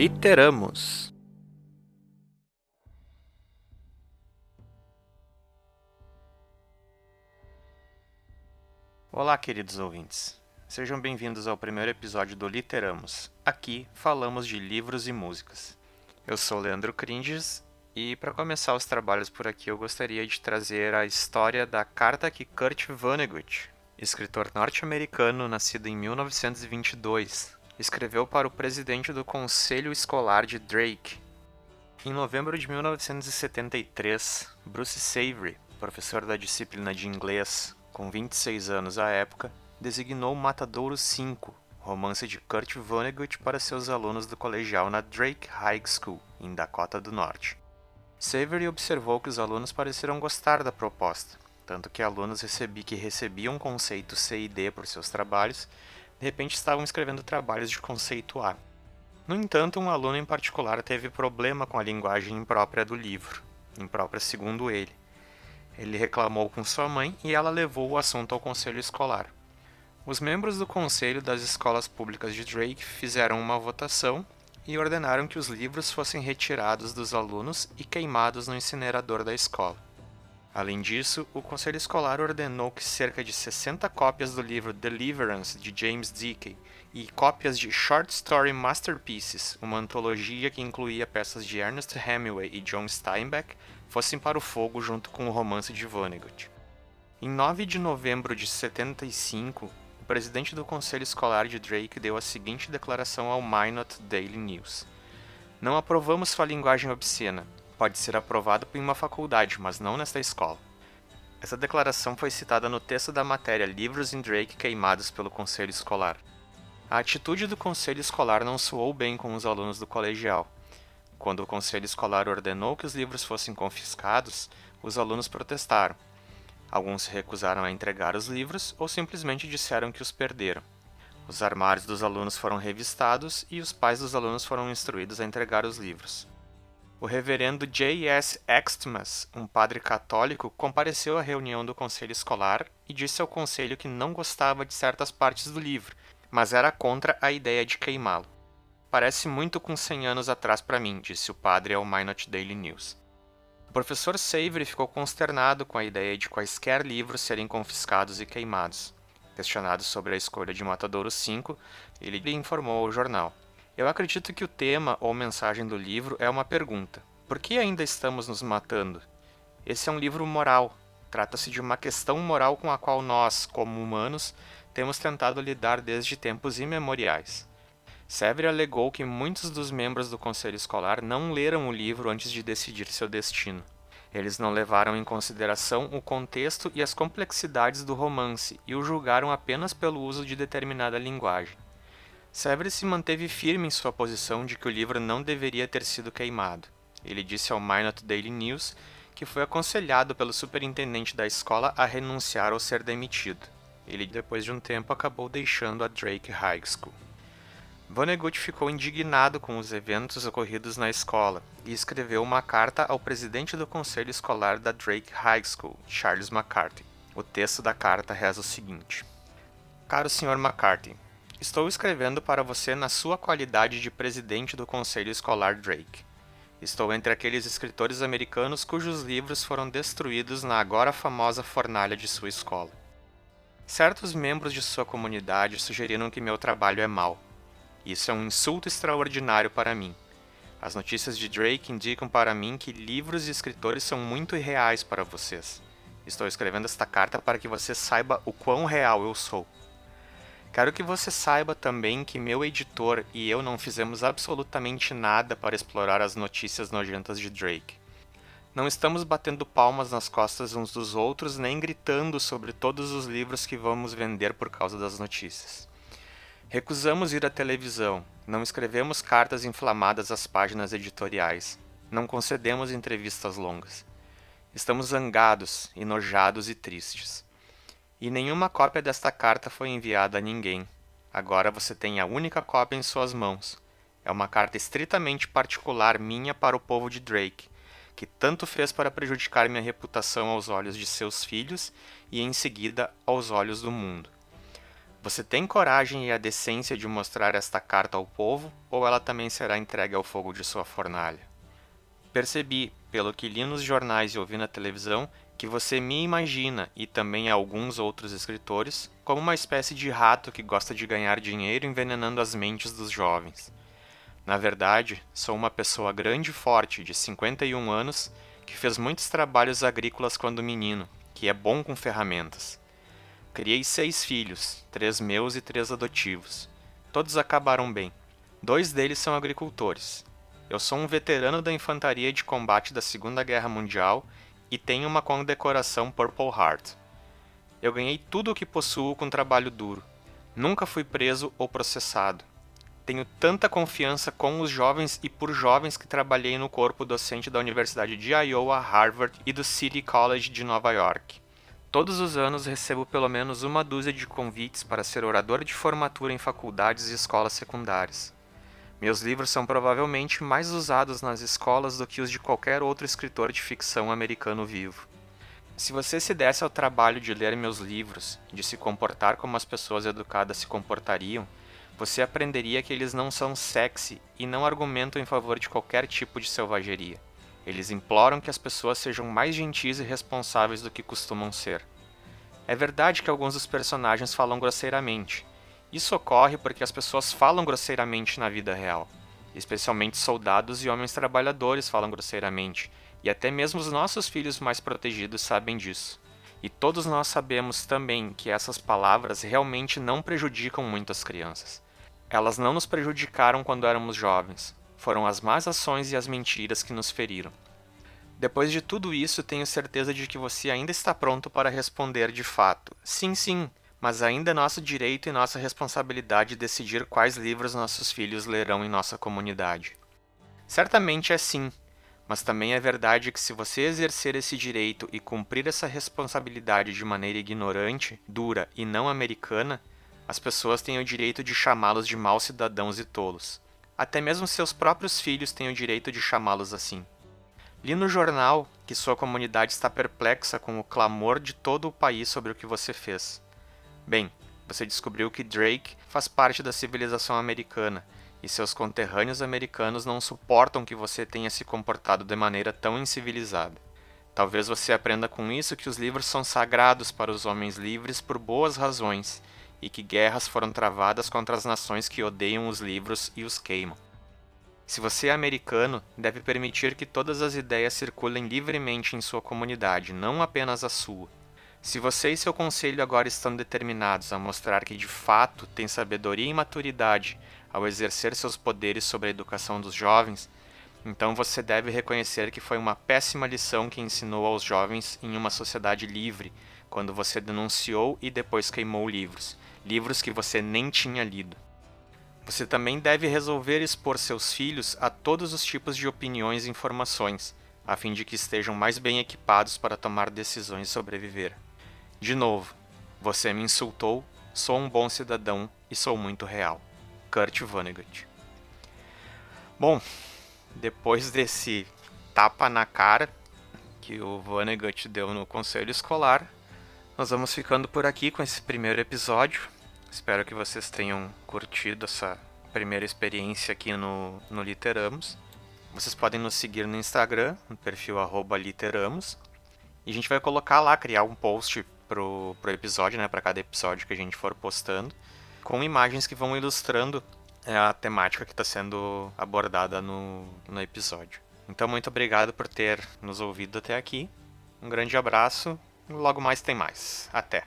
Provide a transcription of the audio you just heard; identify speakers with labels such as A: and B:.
A: Literamos. Olá, queridos ouvintes. Sejam bem-vindos ao primeiro episódio do Literamos. Aqui falamos de livros e músicas. Eu sou Leandro Cringes e para começar os trabalhos por aqui eu gostaria de trazer a história da carta que Kurt Vonnegut, escritor norte-americano nascido em 1922, escreveu para o presidente do Conselho Escolar de Drake. Em novembro de 1973, Bruce Savory, professor da disciplina de inglês, com 26 anos à época, designou Matadouro 5, romance de Kurt Vonnegut para seus alunos do colegial na Drake High School, em Dakota do Norte. Savory observou que os alunos pareceram gostar da proposta, tanto que alunos recebi que recebiam conceito C e D por seus trabalhos de repente estavam escrevendo trabalhos de conceito A. No entanto, um aluno em particular teve problema com a linguagem imprópria do livro, imprópria segundo ele. Ele reclamou com sua mãe e ela levou o assunto ao conselho escolar. Os membros do conselho das escolas públicas de Drake fizeram uma votação e ordenaram que os livros fossem retirados dos alunos e queimados no incinerador da escola. Além disso, o conselho escolar ordenou que cerca de 60 cópias do livro Deliverance de James Dickey e cópias de Short Story Masterpieces, uma antologia que incluía peças de Ernest Hemingway e John Steinbeck, fossem para o fogo junto com o romance de Vonnegut. Em 9 de novembro de 75, o presidente do conselho escolar de Drake deu a seguinte declaração ao Minot Daily News: Não aprovamos sua linguagem obscena pode ser aprovado por uma faculdade, mas não nesta escola. Essa declaração foi citada no texto da matéria Livros em Drake queimados pelo conselho escolar. A atitude do conselho escolar não soou bem com os alunos do colegial. Quando o conselho escolar ordenou que os livros fossem confiscados, os alunos protestaram. Alguns se recusaram a entregar os livros ou simplesmente disseram que os perderam. Os armários dos alunos foram revistados e os pais dos alunos foram instruídos a entregar os livros. O reverendo J.S. Extmas, um padre católico, compareceu à reunião do conselho escolar e disse ao conselho que não gostava de certas partes do livro, mas era contra a ideia de queimá-lo. Parece muito com 100 anos atrás para mim, disse o padre ao Minot Daily News. O professor Savory ficou consternado com a ideia de quaisquer livros serem confiscados e queimados. Questionado sobre a escolha de Matadouro 5, ele informou ao jornal: eu acredito que o tema ou mensagem do livro é uma pergunta: por que ainda estamos nos matando? Esse é um livro moral. Trata-se de uma questão moral com a qual nós, como humanos, temos tentado lidar desde tempos imemoriais. Severi alegou que muitos dos membros do conselho escolar não leram o livro antes de decidir seu destino. Eles não levaram em consideração o contexto e as complexidades do romance e o julgaram apenas pelo uso de determinada linguagem. Severus se manteve firme em sua posição de que o livro não deveria ter sido queimado. Ele disse ao Minot Daily News que foi aconselhado pelo superintendente da escola a renunciar ou ser demitido. Ele, depois de um tempo, acabou deixando a Drake High School. Vonnegut ficou indignado com os eventos ocorridos na escola e escreveu uma carta ao presidente do conselho escolar da Drake High School, Charles McCarthy. O texto da carta reza o seguinte: Caro Sr. McCarthy, Estou escrevendo para você na sua qualidade de presidente do Conselho Escolar Drake. Estou entre aqueles escritores americanos cujos livros foram destruídos na agora famosa fornalha de sua escola. Certos membros de sua comunidade sugeriram que meu trabalho é mau. Isso é um insulto extraordinário para mim. As notícias de Drake indicam para mim que livros e escritores são muito irreais para vocês. Estou escrevendo esta carta para que você saiba o quão real eu sou. Quero que você saiba também que meu editor e eu não fizemos absolutamente nada para explorar as notícias nojentas de Drake. Não estamos batendo palmas nas costas uns dos outros nem gritando sobre todos os livros que vamos vender por causa das notícias. Recusamos ir à televisão, não escrevemos cartas inflamadas às páginas editoriais, não concedemos entrevistas longas. Estamos zangados, enojados e tristes. E nenhuma cópia desta carta foi enviada a ninguém. Agora você tem a única cópia em suas mãos. É uma carta estritamente particular minha para o povo de Drake, que tanto fez para prejudicar minha reputação aos olhos de seus filhos e em seguida aos olhos do mundo. Você tem coragem e a decência de mostrar esta carta ao povo, ou ela também será entregue ao fogo de sua fornalha? Percebi, pelo que li nos jornais e ouvi na televisão, que você me imagina, e também alguns outros escritores, como uma espécie de rato que gosta de ganhar dinheiro envenenando as mentes dos jovens. Na verdade, sou uma pessoa grande e forte, de 51 anos, que fez muitos trabalhos agrícolas quando menino, que é bom com ferramentas. Criei seis filhos, três meus e três adotivos. Todos acabaram bem. Dois deles são agricultores. Eu sou um veterano da infantaria de combate da Segunda Guerra Mundial e tenho uma condecoração Purple Heart. Eu ganhei tudo o que possuo com trabalho duro. Nunca fui preso ou processado. Tenho tanta confiança com os jovens e por jovens que trabalhei no corpo docente da Universidade de Iowa, Harvard e do City College de Nova York. Todos os anos recebo pelo menos uma dúzia de convites para ser orador de formatura em faculdades e escolas secundárias. Meus livros são provavelmente mais usados nas escolas do que os de qualquer outro escritor de ficção americano vivo. Se você se desse ao trabalho de ler meus livros, de se comportar como as pessoas educadas se comportariam, você aprenderia que eles não são sexy e não argumentam em favor de qualquer tipo de selvageria. Eles imploram que as pessoas sejam mais gentis e responsáveis do que costumam ser. É verdade que alguns dos personagens falam grosseiramente, isso ocorre porque as pessoas falam grosseiramente na vida real. Especialmente soldados e homens trabalhadores falam grosseiramente, e até mesmo os nossos filhos mais protegidos sabem disso. E todos nós sabemos também que essas palavras realmente não prejudicam muito as crianças. Elas não nos prejudicaram quando éramos jovens. Foram as más ações e as mentiras que nos feriram. Depois de tudo isso, tenho certeza de que você ainda está pronto para responder de fato: sim, sim, mas ainda é nosso direito e nossa responsabilidade decidir quais livros nossos filhos lerão em nossa comunidade. Certamente é sim, mas também é verdade que se você exercer esse direito e cumprir essa responsabilidade de maneira ignorante, dura e não americana, as pessoas têm o direito de chamá-los de maus cidadãos e tolos. Até mesmo seus próprios filhos têm o direito de chamá-los assim. Li no jornal que sua comunidade está perplexa com o clamor de todo o país sobre o que você fez. Bem, você descobriu que Drake faz parte da civilização americana e seus conterrâneos americanos não suportam que você tenha se comportado de maneira tão incivilizada. Talvez você aprenda com isso que os livros são sagrados para os homens livres por boas razões e que guerras foram travadas contra as nações que odeiam os livros e os queimam. Se você é americano, deve permitir que todas as ideias circulem livremente em sua comunidade, não apenas a sua. Se você e seu conselho agora estão determinados a mostrar que de fato tem sabedoria e maturidade ao exercer seus poderes sobre a educação dos jovens, então você deve reconhecer que foi uma péssima lição que ensinou aos jovens em uma sociedade livre, quando você denunciou e depois queimou livros, livros que você nem tinha lido. Você também deve resolver expor seus filhos a todos os tipos de opiniões e informações, a fim de que estejam mais bem equipados para tomar decisões e sobreviver. De novo, você me insultou, sou um bom cidadão e sou muito real. Kurt Vonnegut. Bom, depois desse tapa na cara que o Vonnegut deu no conselho escolar, nós vamos ficando por aqui com esse primeiro episódio. Espero que vocês tenham curtido essa primeira experiência aqui no, no Literamos. Vocês podem nos seguir no Instagram, no perfil literamos. E a gente vai colocar lá, criar um post pro, pro episódio, né, para cada episódio que a gente for postando, com imagens que vão ilustrando é, a temática que está sendo abordada no, no episódio. Então, muito obrigado por ter nos ouvido até aqui. Um grande abraço. Logo mais tem mais. Até.